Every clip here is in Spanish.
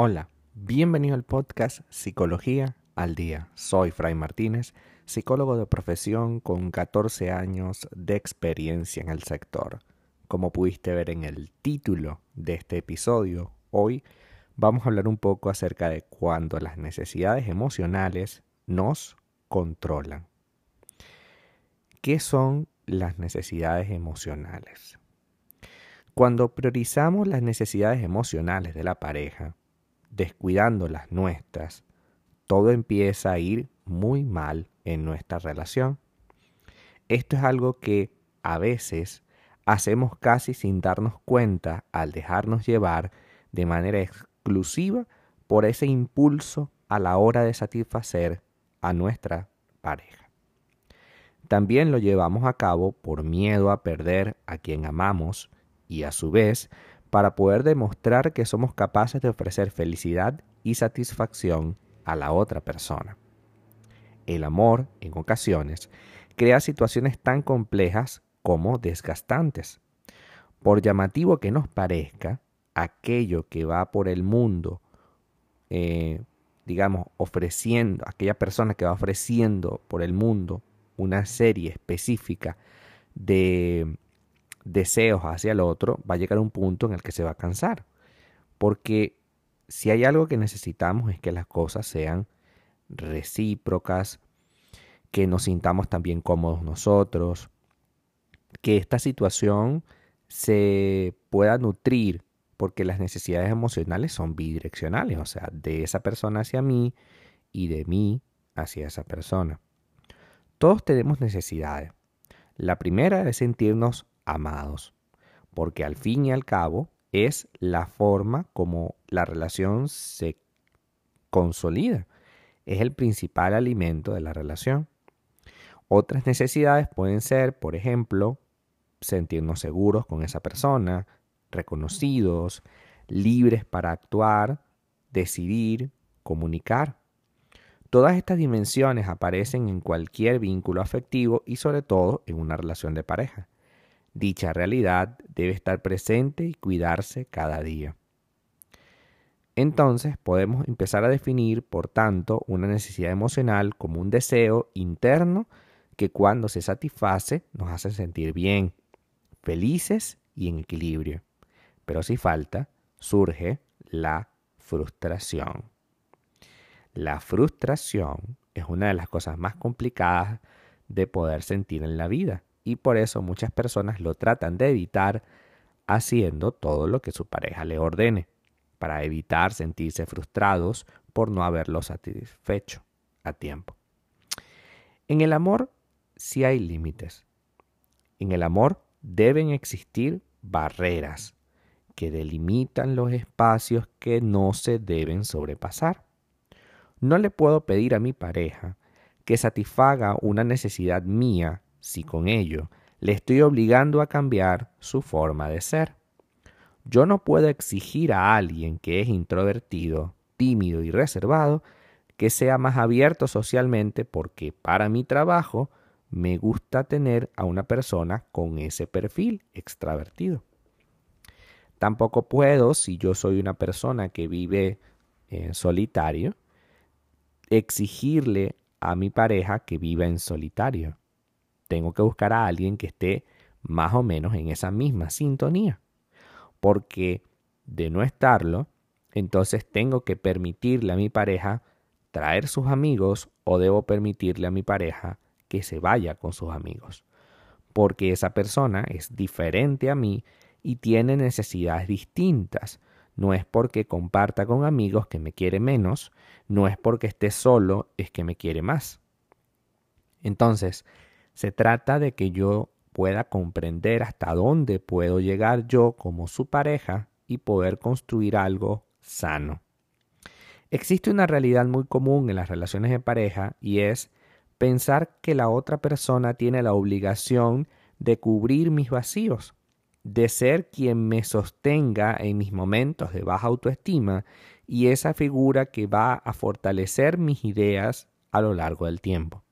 Hola, bienvenido al podcast Psicología al Día. Soy Fray Martínez, psicólogo de profesión con 14 años de experiencia en el sector. Como pudiste ver en el título de este episodio, hoy vamos a hablar un poco acerca de cuando las necesidades emocionales nos controlan. ¿Qué son las necesidades emocionales? Cuando priorizamos las necesidades emocionales de la pareja, descuidando las nuestras, todo empieza a ir muy mal en nuestra relación. Esto es algo que a veces hacemos casi sin darnos cuenta al dejarnos llevar de manera exclusiva por ese impulso a la hora de satisfacer a nuestra pareja. También lo llevamos a cabo por miedo a perder a quien amamos y a su vez para poder demostrar que somos capaces de ofrecer felicidad y satisfacción a la otra persona. El amor, en ocasiones, crea situaciones tan complejas como desgastantes. Por llamativo que nos parezca, aquello que va por el mundo, eh, digamos, ofreciendo, aquella persona que va ofreciendo por el mundo una serie específica de deseos hacia el otro, va a llegar un punto en el que se va a cansar. Porque si hay algo que necesitamos es que las cosas sean recíprocas, que nos sintamos también cómodos nosotros, que esta situación se pueda nutrir, porque las necesidades emocionales son bidireccionales, o sea, de esa persona hacia mí y de mí hacia esa persona. Todos tenemos necesidades. La primera es sentirnos amados, porque al fin y al cabo es la forma como la relación se consolida, es el principal alimento de la relación. Otras necesidades pueden ser, por ejemplo, sentirnos seguros con esa persona, reconocidos, libres para actuar, decidir, comunicar. Todas estas dimensiones aparecen en cualquier vínculo afectivo y sobre todo en una relación de pareja. Dicha realidad debe estar presente y cuidarse cada día. Entonces podemos empezar a definir, por tanto, una necesidad emocional como un deseo interno que cuando se satisface nos hace sentir bien, felices y en equilibrio. Pero si falta, surge la frustración. La frustración es una de las cosas más complicadas de poder sentir en la vida y por eso muchas personas lo tratan de evitar haciendo todo lo que su pareja le ordene, para evitar sentirse frustrados por no haberlo satisfecho a tiempo. En el amor sí hay límites. En el amor deben existir barreras que delimitan los espacios que no se deben sobrepasar. No le puedo pedir a mi pareja que satisfaga una necesidad mía si con ello le estoy obligando a cambiar su forma de ser. Yo no puedo exigir a alguien que es introvertido, tímido y reservado que sea más abierto socialmente porque para mi trabajo me gusta tener a una persona con ese perfil extravertido. Tampoco puedo, si yo soy una persona que vive en solitario, exigirle a mi pareja que viva en solitario tengo que buscar a alguien que esté más o menos en esa misma sintonía. Porque de no estarlo, entonces tengo que permitirle a mi pareja traer sus amigos o debo permitirle a mi pareja que se vaya con sus amigos. Porque esa persona es diferente a mí y tiene necesidades distintas. No es porque comparta con amigos que me quiere menos, no es porque esté solo es que me quiere más. Entonces, se trata de que yo pueda comprender hasta dónde puedo llegar yo como su pareja y poder construir algo sano. Existe una realidad muy común en las relaciones de pareja y es pensar que la otra persona tiene la obligación de cubrir mis vacíos, de ser quien me sostenga en mis momentos de baja autoestima y esa figura que va a fortalecer mis ideas a lo largo del tiempo.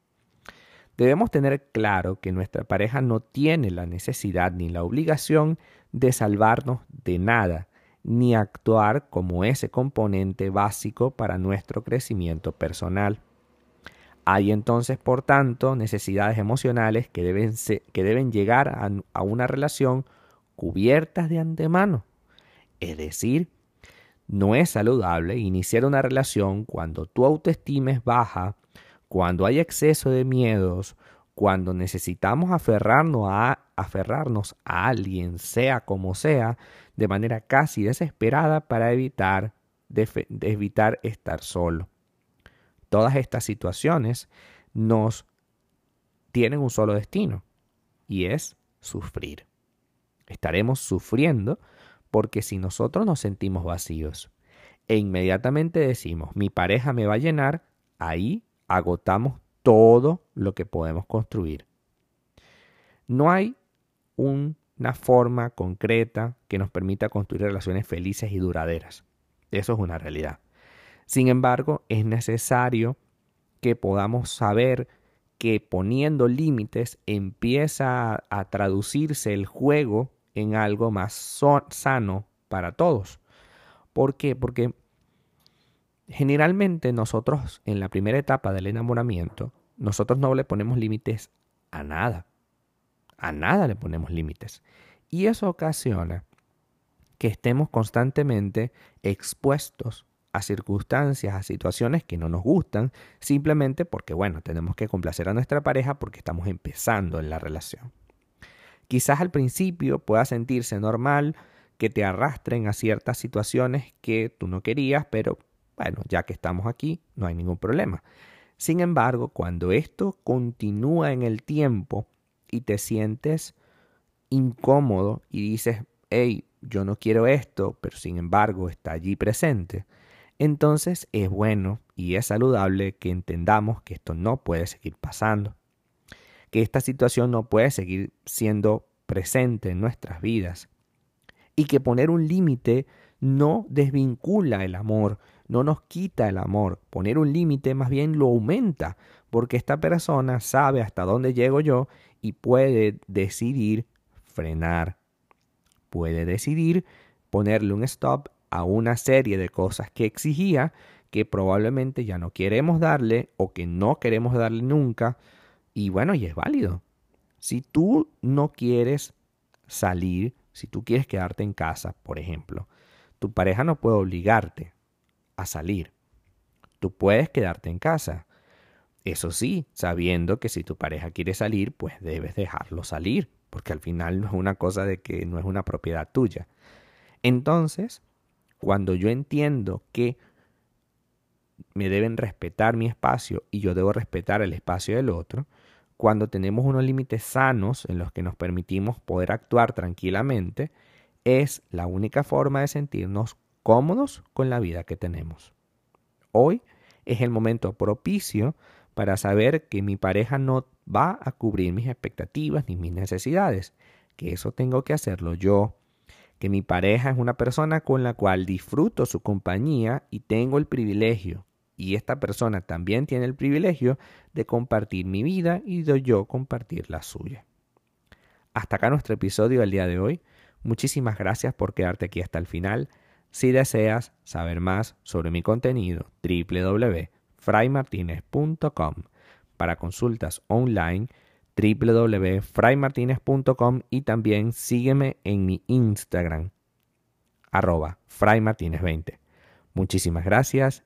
Debemos tener claro que nuestra pareja no tiene la necesidad ni la obligación de salvarnos de nada, ni actuar como ese componente básico para nuestro crecimiento personal. Hay entonces, por tanto, necesidades emocionales que deben, que deben llegar a, a una relación cubiertas de antemano. Es decir, no es saludable iniciar una relación cuando tu autoestima es baja, cuando hay exceso de miedos, cuando necesitamos aferrarnos a, aferrarnos a alguien, sea como sea, de manera casi desesperada para evitar, evitar estar solo. Todas estas situaciones nos tienen un solo destino y es sufrir. Estaremos sufriendo porque si nosotros nos sentimos vacíos e inmediatamente decimos mi pareja me va a llenar, ahí agotamos todo lo que podemos construir. No hay una forma concreta que nos permita construir relaciones felices y duraderas. Eso es una realidad. Sin embargo, es necesario que podamos saber que poniendo límites empieza a, traducirse el juego en algo más sano para todos. ¿Por qué? Porque generalmente nosotros en la primera etapa del enamoramiento, nosotros no le ponemos límites a nada. A nada le ponemos límites. Y eso ocasiona que estemos constantemente expuestos a circunstancias, a situaciones que no nos gustan, simplemente porque, bueno, tenemos que complacer a nuestra pareja porque estamos empezando en la relación. Quizás al principio pueda sentirse normal que te arrastren a ciertas situaciones que tú no querías, pero bueno, ya que estamos aquí, no hay ningún problema. Sin embargo, cuando esto continúa en el tiempo y te sientes incómodo y dices, hey, yo no quiero esto, pero sin embargo está allí presente, entonces es bueno y es saludable que entendamos que esto no puede seguir pasando, que esta situación no puede seguir siendo presente en nuestras vidas y que poner un límite no desvincula el amor, no nos quita el amor. Poner un límite más bien lo aumenta, porque esta persona sabe hasta dónde llego yo y puede decidir frenar. Puede decidir ponerle un stop a una serie de cosas que exigía que probablemente ya no queremos darle o que no queremos darle nunca. Y bueno, y es válido. Si tú no quieres salir, si tú quieres quedarte en casa, por ejemplo, tu pareja no puede obligarte a salir. Tú puedes quedarte en casa. Eso sí, sabiendo que si tu pareja quiere salir, pues debes dejarlo salir, porque al final no es una cosa de que no es una propiedad tuya. Entonces, cuando yo entiendo que me deben respetar mi espacio y yo debo respetar el espacio del otro, cuando tenemos unos límites sanos en los que nos permitimos poder actuar tranquilamente, es la única forma de sentirnos cómodos con la vida que tenemos. Hoy es el momento propicio para saber que mi pareja no va a cubrir mis expectativas ni mis necesidades, que eso tengo que hacerlo yo, que mi pareja es una persona con la cual disfruto su compañía y tengo el privilegio, y esta persona también tiene el privilegio de compartir mi vida y de yo compartir la suya. Hasta acá nuestro episodio del día de hoy. Muchísimas gracias por quedarte aquí hasta el final. Si deseas saber más sobre mi contenido, www.fraymartinez.com. Para consultas online, www.fraymartinez.com y también sígueme en mi Instagram, arroba fraymartinez20. Muchísimas gracias